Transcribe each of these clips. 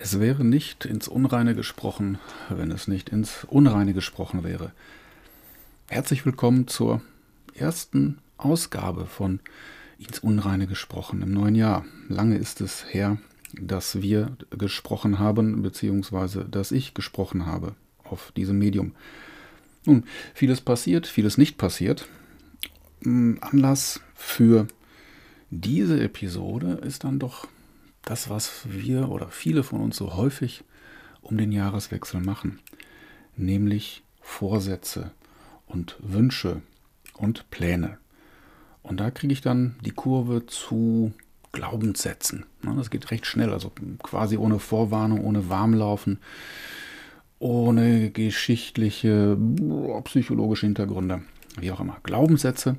Es wäre nicht ins Unreine gesprochen, wenn es nicht ins Unreine gesprochen wäre. Herzlich willkommen zur ersten Ausgabe von ins Unreine gesprochen im neuen Jahr. Lange ist es her, dass wir gesprochen haben, beziehungsweise dass ich gesprochen habe auf diesem Medium. Nun, vieles passiert, vieles nicht passiert. Anlass für diese Episode ist dann doch das, was wir oder viele von uns so häufig um den Jahreswechsel machen, nämlich Vorsätze und Wünsche und Pläne. Und da kriege ich dann die Kurve zu Glaubenssätzen. Das geht recht schnell, also quasi ohne Vorwarnung, ohne Warmlaufen, ohne geschichtliche, psychologische Hintergründe, wie auch immer. Glaubenssätze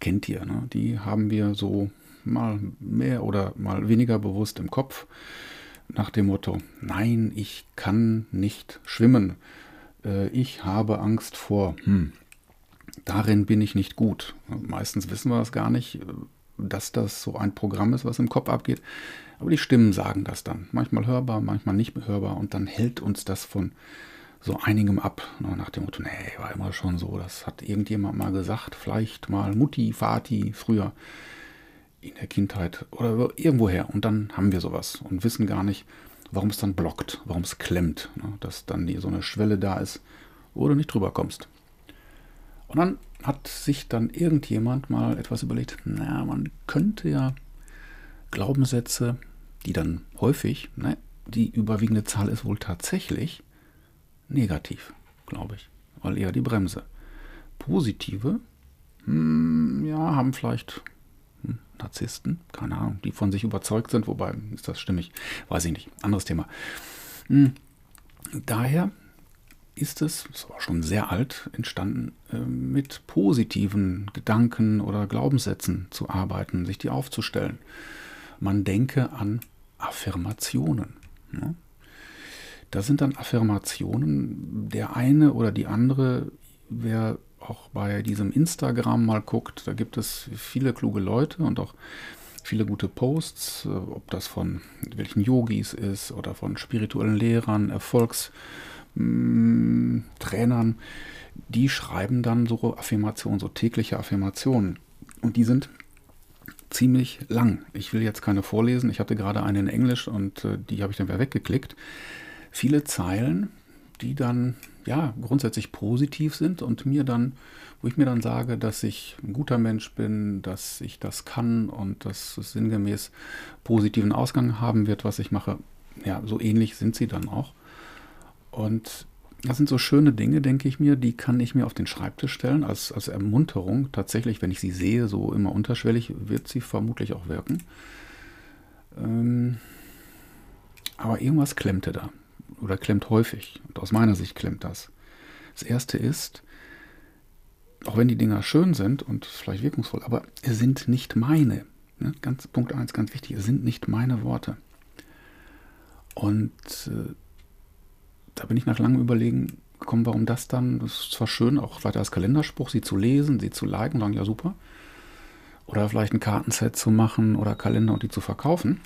kennt ihr, ne? die haben wir so mal mehr oder mal weniger bewusst im Kopf, nach dem Motto, nein, ich kann nicht schwimmen, äh, ich habe Angst vor, hm, darin bin ich nicht gut. Meistens wissen wir das gar nicht, äh, dass das so ein Programm ist, was im Kopf abgeht. Aber die Stimmen sagen das dann. Manchmal hörbar, manchmal nicht hörbar. Und dann hält uns das von so einigem ab. Nach dem Motto, nee, war immer schon so. Das hat irgendjemand mal gesagt. Vielleicht mal Mutti, Vati früher in der Kindheit oder irgendwoher. Und dann haben wir sowas und wissen gar nicht, warum es dann blockt, warum es klemmt, ne? dass dann so eine Schwelle da ist, wo du nicht drüber kommst. Und dann hat sich dann irgendjemand mal etwas überlegt, na, man könnte ja Glaubenssätze, die dann häufig, ne, die überwiegende Zahl ist wohl tatsächlich negativ, glaube ich, weil eher die Bremse. Positive, hm, ja, haben vielleicht Narzissten, keine Ahnung, die von sich überzeugt sind, wobei ist das stimmig, weiß ich nicht, anderes Thema. Hm. Daher ist es, ist aber schon sehr alt, entstanden, äh, mit positiven Gedanken oder Glaubenssätzen zu arbeiten, sich die aufzustellen. Man denke an Affirmationen. Ne? Das sind dann Affirmationen, der eine oder die andere, wer auch bei diesem Instagram mal guckt, da gibt es viele kluge Leute und auch viele gute Posts, äh, ob das von welchen Yogis ist oder von spirituellen Lehrern, Erfolgstrainern, mm, die schreiben dann so Affirmationen, so tägliche Affirmationen. Und die sind ziemlich lang. Ich will jetzt keine vorlesen. Ich hatte gerade eine in Englisch und äh, die habe ich dann wieder weggeklickt. Viele Zeilen, die dann ja grundsätzlich positiv sind und mir dann, wo ich mir dann sage, dass ich ein guter Mensch bin, dass ich das kann und dass es sinngemäß positiven Ausgang haben wird, was ich mache. Ja, so ähnlich sind sie dann auch. Und das sind so schöne Dinge, denke ich mir, die kann ich mir auf den Schreibtisch stellen als, als Ermunterung. Tatsächlich, wenn ich sie sehe, so immer unterschwellig, wird sie vermutlich auch wirken. Ähm, aber irgendwas klemmte da oder klemmt häufig. Und aus meiner Sicht klemmt das. Das erste ist, auch wenn die Dinger schön sind und vielleicht wirkungsvoll, aber es sind nicht meine. Ne? Ganz, Punkt 1, ganz wichtig, es sind nicht meine Worte. Und äh, da bin ich nach langem Überlegen gekommen, warum das dann, das ist zwar schön, auch weiter als Kalenderspruch, sie zu lesen, sie zu liken, sagen, ja super. Oder vielleicht ein Kartenset zu machen oder Kalender und die zu verkaufen.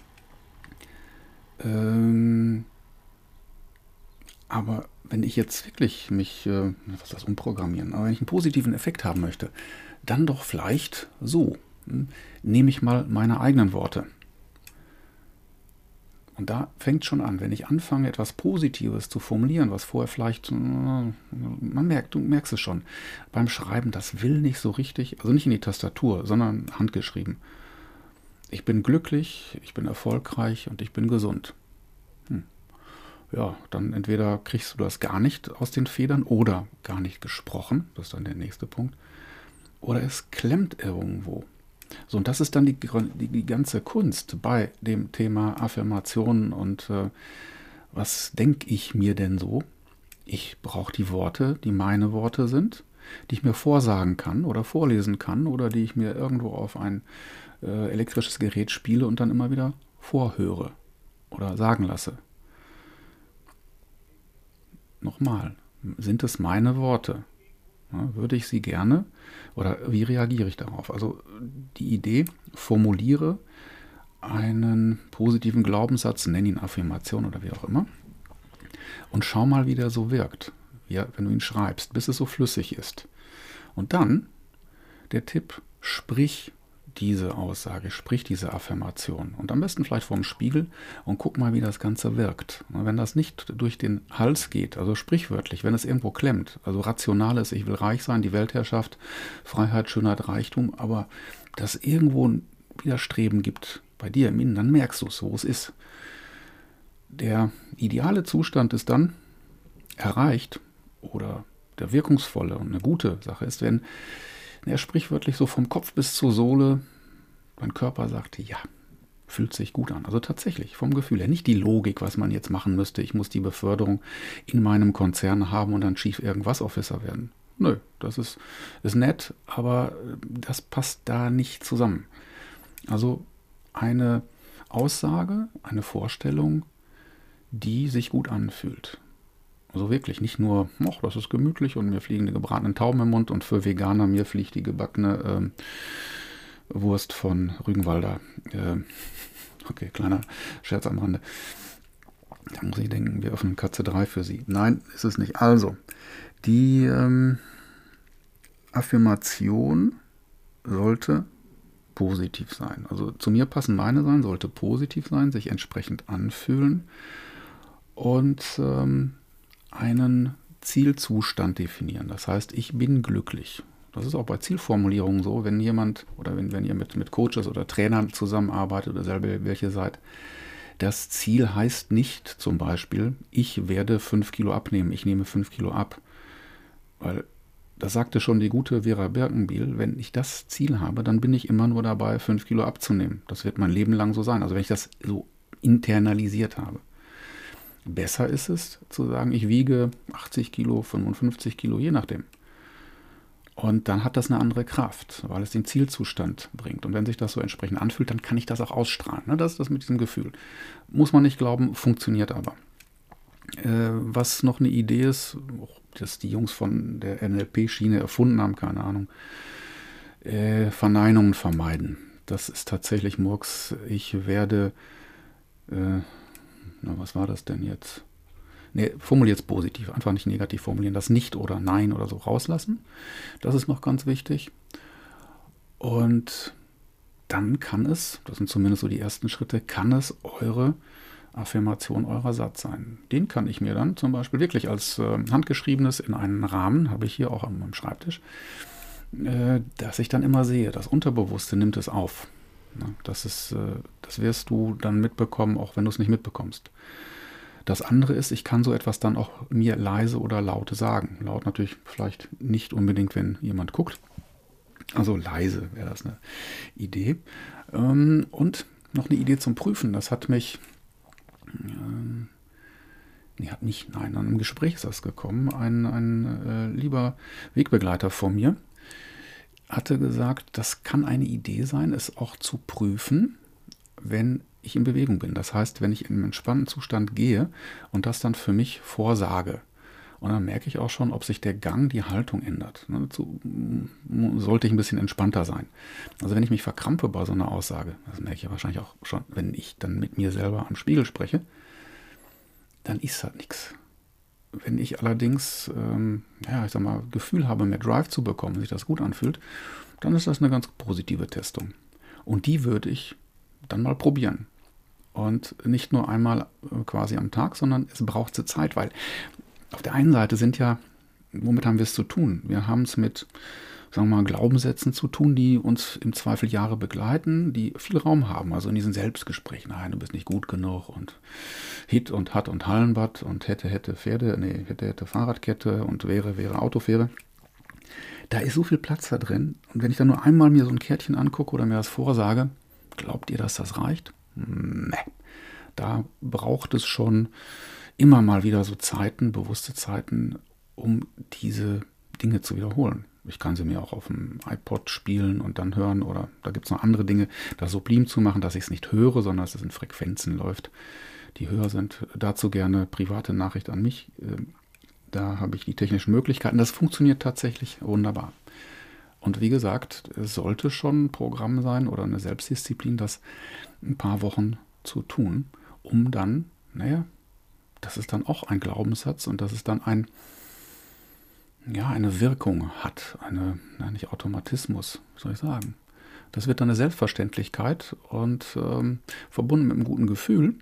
Ähm, aber wenn ich jetzt wirklich mich, äh, was ist das, umprogrammieren, aber wenn ich einen positiven Effekt haben möchte, dann doch vielleicht so. Hm, nehme ich mal meine eigenen Worte. Und da fängt schon an, wenn ich anfange, etwas Positives zu formulieren, was vorher vielleicht, äh, man merkt, du merkst es schon, beim Schreiben, das will nicht so richtig, also nicht in die Tastatur, sondern handgeschrieben. Ich bin glücklich, ich bin erfolgreich und ich bin gesund ja, dann entweder kriegst du das gar nicht aus den Federn oder gar nicht gesprochen, das ist dann der nächste Punkt, oder es klemmt irgendwo. So, und das ist dann die, die, die ganze Kunst bei dem Thema Affirmationen und äh, was denke ich mir denn so? Ich brauche die Worte, die meine Worte sind, die ich mir vorsagen kann oder vorlesen kann oder die ich mir irgendwo auf ein äh, elektrisches Gerät spiele und dann immer wieder vorhöre oder sagen lasse. Nochmal, sind es meine Worte? Würde ich sie gerne oder wie reagiere ich darauf? Also die Idee, formuliere einen positiven Glaubenssatz, nenn ihn Affirmation oder wie auch immer, und schau mal, wie der so wirkt, ja, wenn du ihn schreibst, bis es so flüssig ist. Und dann der Tipp, sprich diese Aussage, sprich diese Affirmation. Und am besten vielleicht vorm Spiegel und guck mal, wie das Ganze wirkt. Wenn das nicht durch den Hals geht, also sprichwörtlich, wenn es irgendwo klemmt, also rational ist, ich will reich sein, die Weltherrschaft, Freiheit, Schönheit, Reichtum, aber dass irgendwo ein Widerstreben gibt bei dir im Innen, dann merkst du es, wo es ist. Der ideale Zustand ist dann erreicht oder der wirkungsvolle und eine gute Sache ist, wenn er sprichwörtlich so vom Kopf bis zur Sohle, mein Körper sagte, ja, fühlt sich gut an. Also tatsächlich, vom Gefühl her. Nicht die Logik, was man jetzt machen müsste. Ich muss die Beförderung in meinem Konzern haben und dann Chief irgendwas Officer werden. Nö, das ist, ist nett, aber das passt da nicht zusammen. Also eine Aussage, eine Vorstellung, die sich gut anfühlt. Also wirklich, nicht nur, ach, das ist gemütlich und mir fliegen die gebratenen Tauben im Mund und für Veganer mir fliegt die gebackene äh, Wurst von Rügenwalder. Äh, okay, kleiner Scherz am Rande. Da muss ich denken, wir öffnen Katze 3 für sie. Nein, ist es nicht. Also, die ähm, Affirmation sollte positiv sein. Also zu mir passen meine sein, sollte positiv sein, sich entsprechend anfühlen und ähm, einen Zielzustand definieren. Das heißt, ich bin glücklich. Das ist auch bei Zielformulierungen so, wenn jemand oder wenn, wenn ihr mit, mit Coaches oder Trainern zusammenarbeitet oder selber welche seid. Das Ziel heißt nicht zum Beispiel, ich werde 5 Kilo abnehmen, ich nehme 5 Kilo ab. Weil das sagte schon die gute Vera Birkenbiel, wenn ich das Ziel habe, dann bin ich immer nur dabei, 5 Kilo abzunehmen. Das wird mein Leben lang so sein. Also wenn ich das so internalisiert habe. Besser ist es zu sagen, ich wiege 80 Kilo, 55 Kilo, je nachdem. Und dann hat das eine andere Kraft, weil es den Zielzustand bringt. Und wenn sich das so entsprechend anfühlt, dann kann ich das auch ausstrahlen. Ne? Das ist das mit diesem Gefühl. Muss man nicht glauben, funktioniert aber. Äh, was noch eine Idee ist, dass die Jungs von der NLP-Schiene erfunden haben, keine Ahnung, äh, Verneinungen vermeiden. Das ist tatsächlich Murks. Ich werde äh, na, was war das denn jetzt? Nee, formuliert es positiv, einfach nicht negativ formulieren. Das Nicht oder Nein oder so rauslassen. Das ist noch ganz wichtig. Und dann kann es, das sind zumindest so die ersten Schritte, kann es eure Affirmation, eurer Satz sein. Den kann ich mir dann zum Beispiel wirklich als äh, handgeschriebenes in einen Rahmen, habe ich hier auch am, am Schreibtisch, äh, dass ich dann immer sehe, das Unterbewusste nimmt es auf. Ne? Das, ist, äh, das wirst du dann mitbekommen, auch wenn du es nicht mitbekommst. Das andere ist, ich kann so etwas dann auch mir leise oder laut sagen. Laut natürlich vielleicht nicht unbedingt, wenn jemand guckt. Also leise wäre das eine Idee. Ähm, und noch eine Idee zum Prüfen. Das hat mich, ähm, nee, hat nicht, nein, an einem Gespräch ist das gekommen. Ein, ein äh, lieber Wegbegleiter von mir, hatte gesagt, das kann eine Idee sein, es auch zu prüfen, wenn ich in Bewegung bin. Das heißt, wenn ich in einen entspannten Zustand gehe und das dann für mich vorsage. Und dann merke ich auch schon, ob sich der Gang, die Haltung ändert. Dazu mm, sollte ich ein bisschen entspannter sein. Also wenn ich mich verkrampfe bei so einer Aussage, das merke ich ja wahrscheinlich auch schon, wenn ich dann mit mir selber am Spiegel spreche, dann ist das nichts. Wenn ich allerdings, ähm, ja, ich sag mal, Gefühl habe, mehr Drive zu bekommen, sich das gut anfühlt, dann ist das eine ganz positive Testung. Und die würde ich dann mal probieren. Und nicht nur einmal äh, quasi am Tag, sondern es braucht sie Zeit, weil auf der einen Seite sind ja, womit haben wir es zu tun? Wir haben es mit sagen wir mal, Glaubenssätzen zu tun, die uns im Zweifel Jahre begleiten, die viel Raum haben. Also in diesen Selbstgesprächen, nein, du bist nicht gut genug und Hit und Hat und Hallenbad und hätte, hätte Pferde, nee, hätte, hätte Fahrradkette und wäre, wäre Autofähre. Da ist so viel Platz da drin. Und wenn ich dann nur einmal mir so ein Kärtchen angucke oder mir das vorsage, glaubt ihr, dass das reicht? Nee. Da braucht es schon immer mal wieder so Zeiten, bewusste Zeiten, um diese Dinge zu wiederholen. Ich kann sie mir auch auf dem iPod spielen und dann hören oder da gibt es noch andere Dinge, das sublim zu machen, dass ich es nicht höre, sondern dass es in Frequenzen läuft, die höher sind. Dazu gerne private Nachricht an mich. Ähm, da habe ich die technischen Möglichkeiten. Das funktioniert tatsächlich wunderbar. Und wie gesagt, es sollte schon ein Programm sein oder eine Selbstdisziplin, das ein paar Wochen zu tun, um dann, naja, das ist dann auch ein Glaubenssatz und das ist dann ein, ja, eine Wirkung hat, eine, na, nicht Automatismus, soll ich sagen. Das wird dann eine Selbstverständlichkeit und ähm, verbunden mit einem guten Gefühl.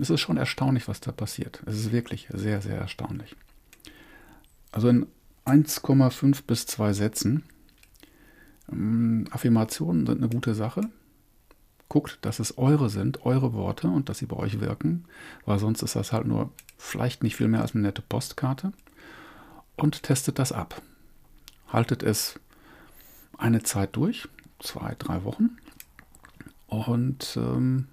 Es ist schon erstaunlich, was da passiert. Es ist wirklich sehr, sehr erstaunlich. Also in 1,5 bis 2 Sätzen. Ähm, Affirmationen sind eine gute Sache. Guckt, dass es eure sind, eure Worte und dass sie bei euch wirken, weil sonst ist das halt nur vielleicht nicht viel mehr als eine nette Postkarte. Und testet das ab. Haltet es eine Zeit durch, zwei, drei Wochen. Und ähm,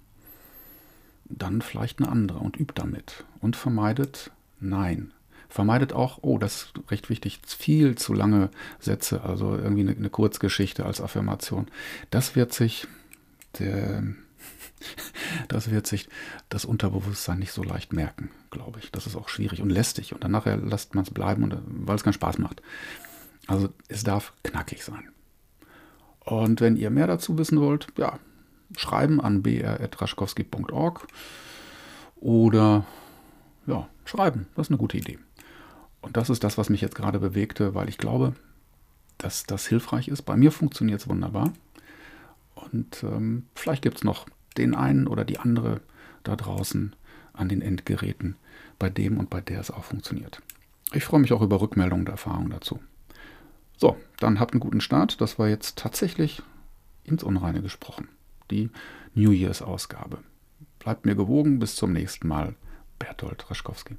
dann vielleicht eine andere und übt damit. Und vermeidet Nein. Vermeidet auch, oh, das ist recht wichtig, viel zu lange Sätze, also irgendwie eine, eine Kurzgeschichte als Affirmation. Das wird sich der, das wird sich das Unterbewusstsein nicht so leicht merken, glaube ich. Das ist auch schwierig und lästig. Und dann nachher lasst man es bleiben, weil es keinen Spaß macht. Also es darf knackig sein. Und wenn ihr mehr dazu wissen wollt, ja, schreiben an br.raschkowski.org oder ja, schreiben. Das ist eine gute Idee. Und das ist das, was mich jetzt gerade bewegte, weil ich glaube, dass das hilfreich ist. Bei mir funktioniert es wunderbar. Und ähm, vielleicht gibt es noch den einen oder die andere da draußen an den Endgeräten, bei dem und bei der es auch funktioniert. Ich freue mich auch über Rückmeldungen und Erfahrungen dazu. So, dann habt einen guten Start. Das war jetzt tatsächlich ins Unreine gesprochen. Die New Year's Ausgabe. Bleibt mir gewogen. Bis zum nächsten Mal. Bertolt Raschkowski.